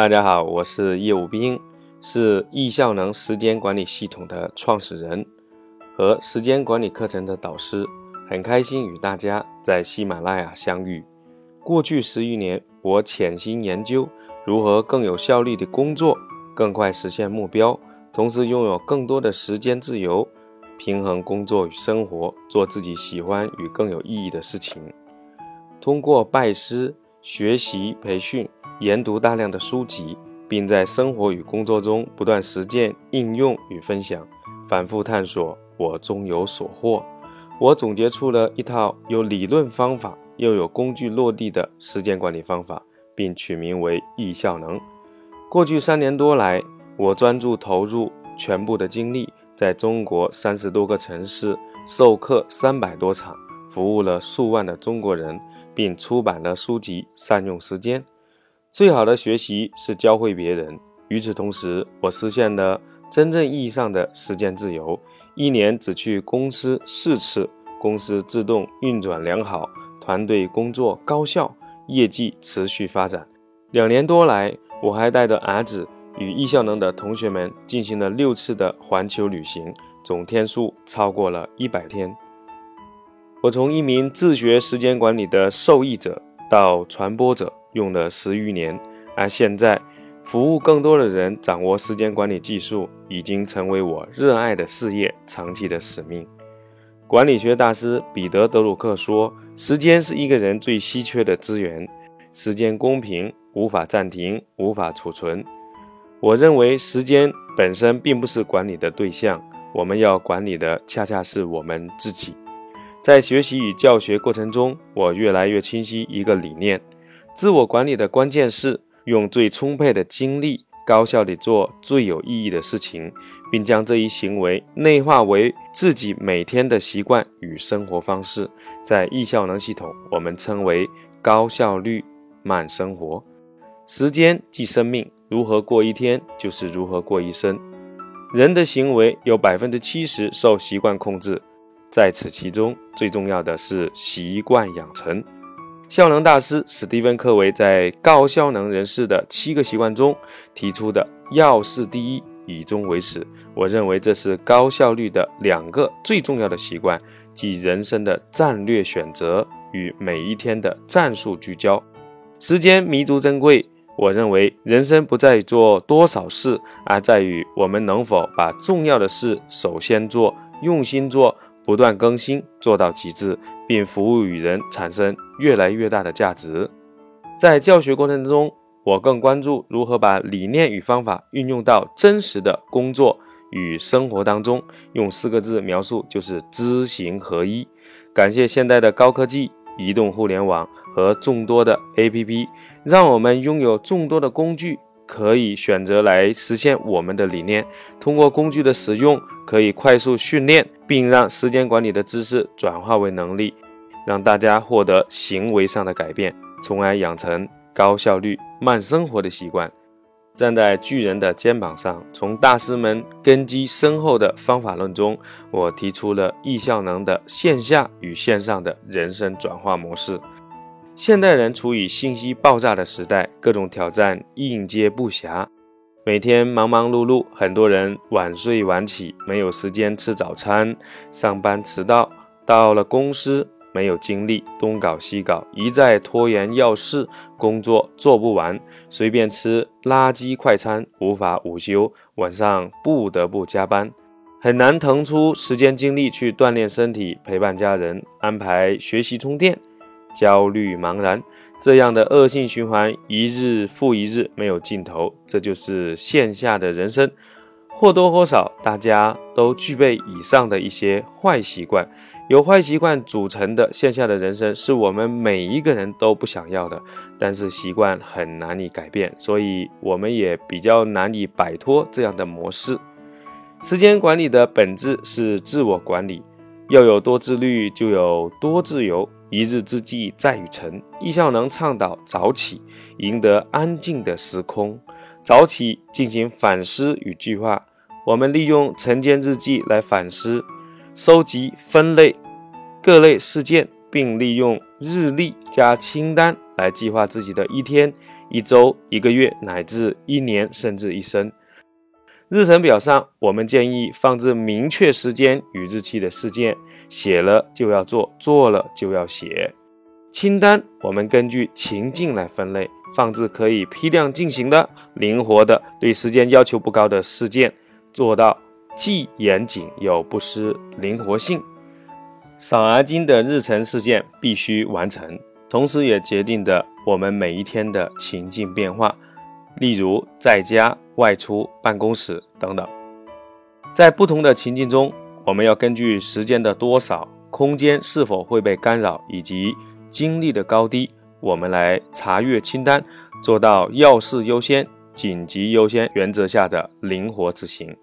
大家好，我是叶武斌，是易效能时间管理系统的创始人和时间管理课程的导师，很开心与大家在喜马拉雅相遇。过去十余年，我潜心研究如何更有效率的工作，更快实现目标，同时拥有更多的时间自由，平衡工作与生活，做自己喜欢与更有意义的事情。通过拜师、学习、培训。研读大量的书籍，并在生活与工作中不断实践、应用与分享，反复探索，我终有所获。我总结出了一套有理论方法又有工具落地的时间管理方法，并取名为“易效能”。过去三年多来，我专注投入全部的精力，在中国三十多个城市授课三百多场，服务了数万的中国人，并出版了书籍《善用时间》。最好的学习是教会别人。与此同时，我实现了真正意义上的时间自由，一年只去公司四次，公司自动运转良好，团队工作高效，业绩持续发展。两年多来，我还带着儿子与易效能的同学们进行了六次的环球旅行，总天数超过了一百天。我从一名自学时间管理的受益者到传播者。用了十余年，而现在服务更多的人，掌握时间管理技术，已经成为我热爱的事业，长期的使命。管理学大师彼得·德鲁克说：“时间是一个人最稀缺的资源，时间公平，无法暂停，无法储存。”我认为，时间本身并不是管理的对象，我们要管理的恰恰是我们自己。在学习与教学过程中，我越来越清晰一个理念。自我管理的关键是用最充沛的精力，高效地做最有意义的事情，并将这一行为内化为自己每天的习惯与生活方式。在易效能系统，我们称为高效率慢生活。时间即生命，如何过一天，就是如何过一生。人的行为有百分之七十受习惯控制，在此其中最重要的是习惯养成。效能大师史蒂芬·科维在高效能人士的七个习惯中提出的“要事第一，以终为始”，我认为这是高效率的两个最重要的习惯，即人生的战略选择与每一天的战术聚焦。时间弥足珍贵，我认为人生不在做多少事，而在于我们能否把重要的事首先做，用心做。不断更新，做到极致，并服务于人，产生越来越大的价值。在教学过程中，我更关注如何把理念与方法运用到真实的工作与生活当中。用四个字描述，就是知行合一。感谢现代的高科技、移动互联网和众多的 APP，让我们拥有众多的工具。可以选择来实现我们的理念。通过工具的使用，可以快速训练，并让时间管理的知识转化为能力，让大家获得行为上的改变，从而养成高效率慢生活的习惯。站在巨人的肩膀上，从大师们根基深厚的方法论中，我提出了易效能的线下与线上的人生转化模式。现代人处于信息爆炸的时代，各种挑战应接不暇，每天忙忙碌碌，很多人晚睡晚起，没有时间吃早餐，上班迟到，到了公司没有精力，东搞西搞，一再拖延要事，工作做不完，随便吃垃圾快餐，无法午休，晚上不得不加班，很难腾出时间精力去锻炼身体，陪伴家人，安排学习充电。焦虑茫然，这样的恶性循环一日复一日，没有尽头。这就是线下的人生，或多或少，大家都具备以上的一些坏习惯。由坏习惯组成的线下的人生，是我们每一个人都不想要的。但是习惯很难以改变，所以我们也比较难以摆脱这样的模式。时间管理的本质是自我管理，要有多自律，就有多自由。一日之计在于晨，易效能倡导早起，赢得安静的时空。早起进行反思与计划。我们利用晨间日记来反思、收集、分类各类事件，并利用日历加清单来计划自己的一天、一周、一个月乃至一年，甚至一生。日程表上，我们建议放置明确时间与日期的事件，写了就要做，做了就要写。清单我们根据情境来分类，放置可以批量进行的、灵活的、对时间要求不高的事件，做到既严谨又不失灵活性。少而精的日程事件必须完成，同时也决定的我们每一天的情境变化，例如在家。外出、办公室等等，在不同的情境中，我们要根据时间的多少、空间是否会被干扰以及精力的高低，我们来查阅清单，做到要事优先、紧急优先原则下的灵活执行。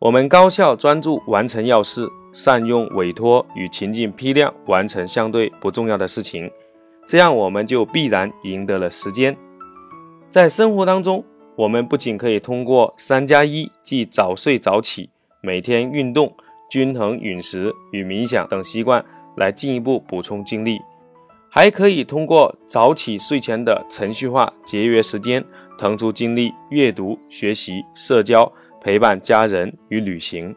我们高效专注完成要事，善用委托与情境批量完成相对不重要的事情，这样我们就必然赢得了时间。在生活当中。我们不仅可以通过三加一，即早睡早起、每天运动、均衡饮食与冥想等习惯来进一步补充精力，还可以通过早起睡前的程序化节约时间，腾出精力阅读、学习、社交、陪伴家人与旅行。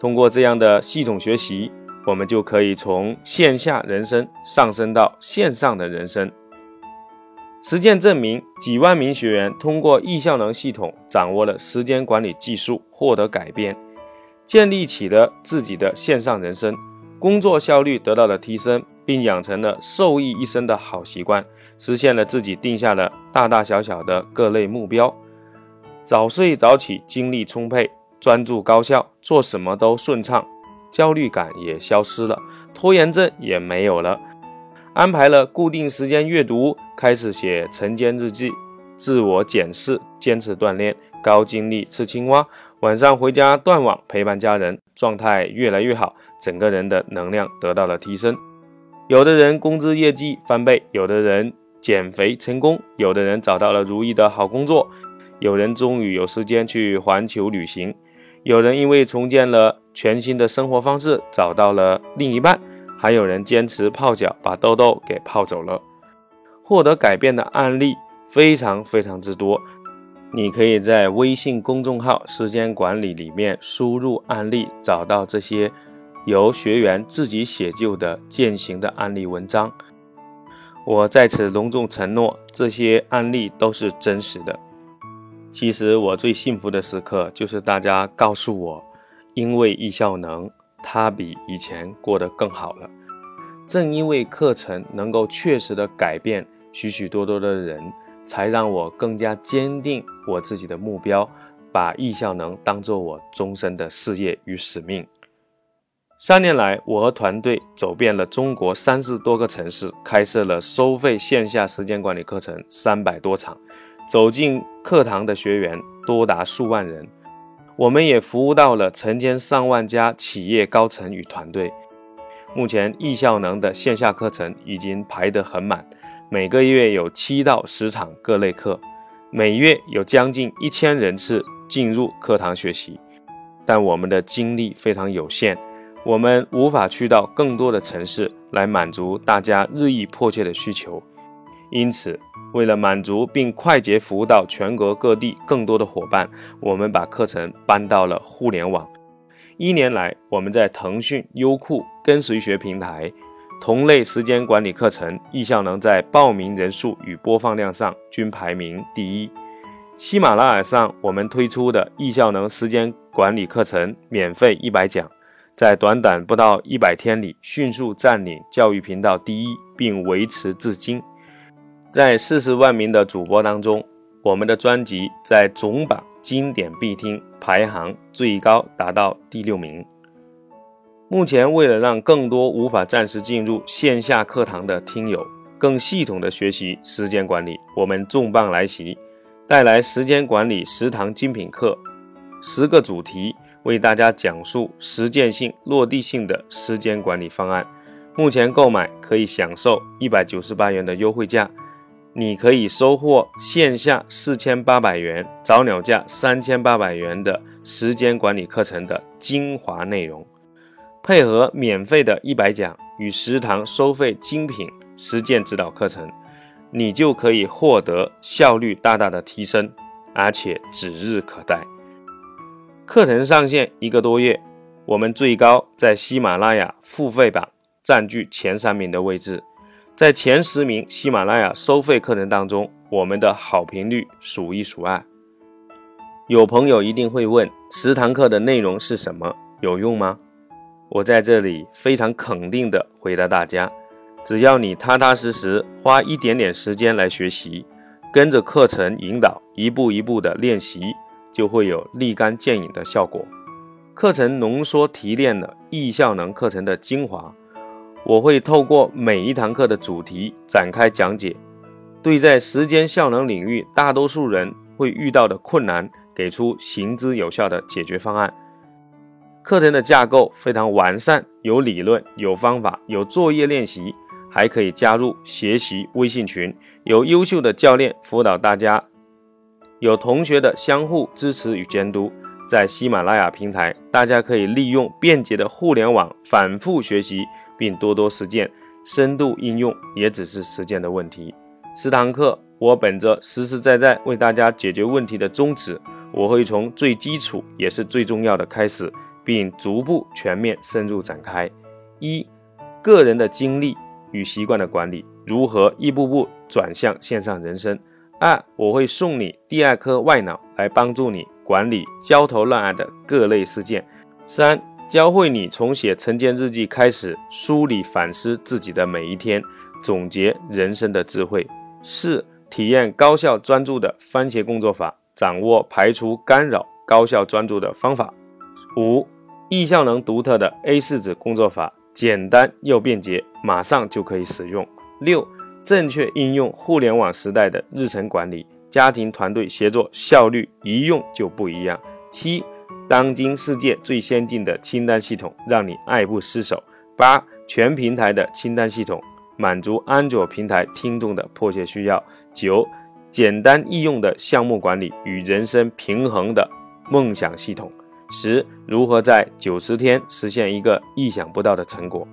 通过这样的系统学习，我们就可以从线下人生上升到线上的人生。实践证明，几万名学员通过易效能系统掌握了时间管理技术，获得改变，建立起了自己的线上人生，工作效率得到了提升，并养成了受益一生的好习惯，实现了自己定下的大大小小的各类目标。早睡早起，精力充沛，专注高效，做什么都顺畅，焦虑感也消失了，拖延症也没有了。安排了固定时间阅读，开始写晨间日记，自我检视，坚持锻炼，高精力吃青蛙，晚上回家断网陪伴家人，状态越来越好，整个人的能量得到了提升。有的人工资业绩翻倍，有的人减肥成功，有的人找到了如意的好工作，有人终于有时间去环球旅行，有人因为重建了全新的生活方式，找到了另一半。还有人坚持泡脚，把痘痘给泡走了，获得改变的案例非常非常之多。你可以在微信公众号“时间管理”里面输入案例，找到这些由学员自己写就的践行的案例文章。我在此隆重承诺，这些案例都是真实的。其实我最幸福的时刻，就是大家告诉我，因为易效能。他比以前过得更好了。正因为课程能够确实的改变许许多多的人，才让我更加坚定我自己的目标，把易效能当做我终身的事业与使命。三年来，我和团队走遍了中国三十多个城市，开设了收费线下时间管理课程三百多场，走进课堂的学员多达数万人。我们也服务到了成千上万家企业高层与团队。目前易效能的线下课程已经排得很满，每个月有七到十场各类课，每月有将近一千人次进入课堂学习。但我们的精力非常有限，我们无法去到更多的城市来满足大家日益迫切的需求，因此。为了满足并快捷服务到全国各地更多的伙伴，我们把课程搬到了互联网。一年来，我们在腾讯、优酷、跟随学平台同类时间管理课程，易效能在报名人数与播放量上均排名第一。喜马拉雅上，我们推出的易效能时间管理课程免费一百讲，在短短不到一百天里迅速占领教育频道第一，并维持至今。在四十万名的主播当中，我们的专辑在总榜经典必听排行最高达到第六名。目前，为了让更多无法暂时进入线下课堂的听友更系统的学习时间管理，我们重磅来袭，带来时间管理十堂精品课，十个主题为大家讲述实践性、落地性的时间管理方案。目前购买可以享受一百九十八元的优惠价。你可以收获线下四千八百元、早鸟价三千八百元的时间管理课程的精华内容，配合免费的一百讲与十堂收费精品实践指导课程，你就可以获得效率大大的提升，而且指日可待。课程上线一个多月，我们最高在喜马拉雅付费榜占据前三名的位置，在前十名喜马拉雅收费课程当中，我们的好评率数一数二。有朋友一定会问：十堂课的内容是什么？有用吗？我在这里非常肯定的回答大家：只要你踏踏实实花一点点时间来学习，跟着课程引导，一步一步的练习。就会有立竿见影的效果。课程浓缩提炼了易效能课程的精华，我会透过每一堂课的主题展开讲解，对在时间效能领域大多数人会遇到的困难，给出行之有效的解决方案。课程的架构非常完善，有理论，有方法，有作业练习，还可以加入学习微信群，有优秀的教练辅导大家。有同学的相互支持与监督，在喜马拉雅平台，大家可以利用便捷的互联网反复学习，并多多实践，深度应用也只是时间的问题。十堂课，我本着实实在在为大家解决问题的宗旨，我会从最基础也是最重要的开始，并逐步全面深入展开。一、个人的精力与习惯的管理，如何一步步转向线上人生。二，我会送你第二颗外脑来帮助你管理焦头烂额的各类事件。三，教会你从写晨间日记开始梳理反思自己的每一天，总结人生的智慧。四，体验高效专注的番茄工作法，掌握排除干扰、高效专注的方法。五，易效能独特的 A 四纸工作法，简单又便捷，马上就可以使用。六。正确应用互联网时代的日程管理，家庭团队协作效率一用就不一样。七，当今世界最先进的清单系统，让你爱不释手。八，全平台的清单系统，满足安卓平台听众的迫切需要。九，简单易用的项目管理与人生平衡的梦想系统。十，如何在九十天实现一个意想不到的成果。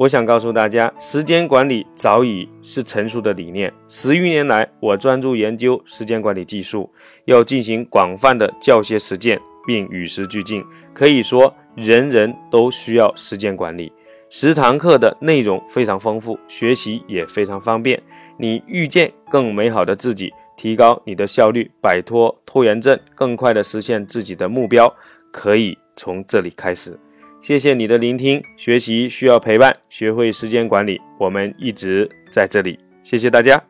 我想告诉大家，时间管理早已是成熟的理念。十余年来，我专注研究时间管理技术，要进行广泛的教学实践，并与时俱进。可以说，人人都需要时间管理。十堂课的内容非常丰富，学习也非常方便。你遇见更美好的自己，提高你的效率，摆脱拖延症，更快的实现自己的目标，可以从这里开始。谢谢你的聆听，学习需要陪伴，学会时间管理，我们一直在这里。谢谢大家。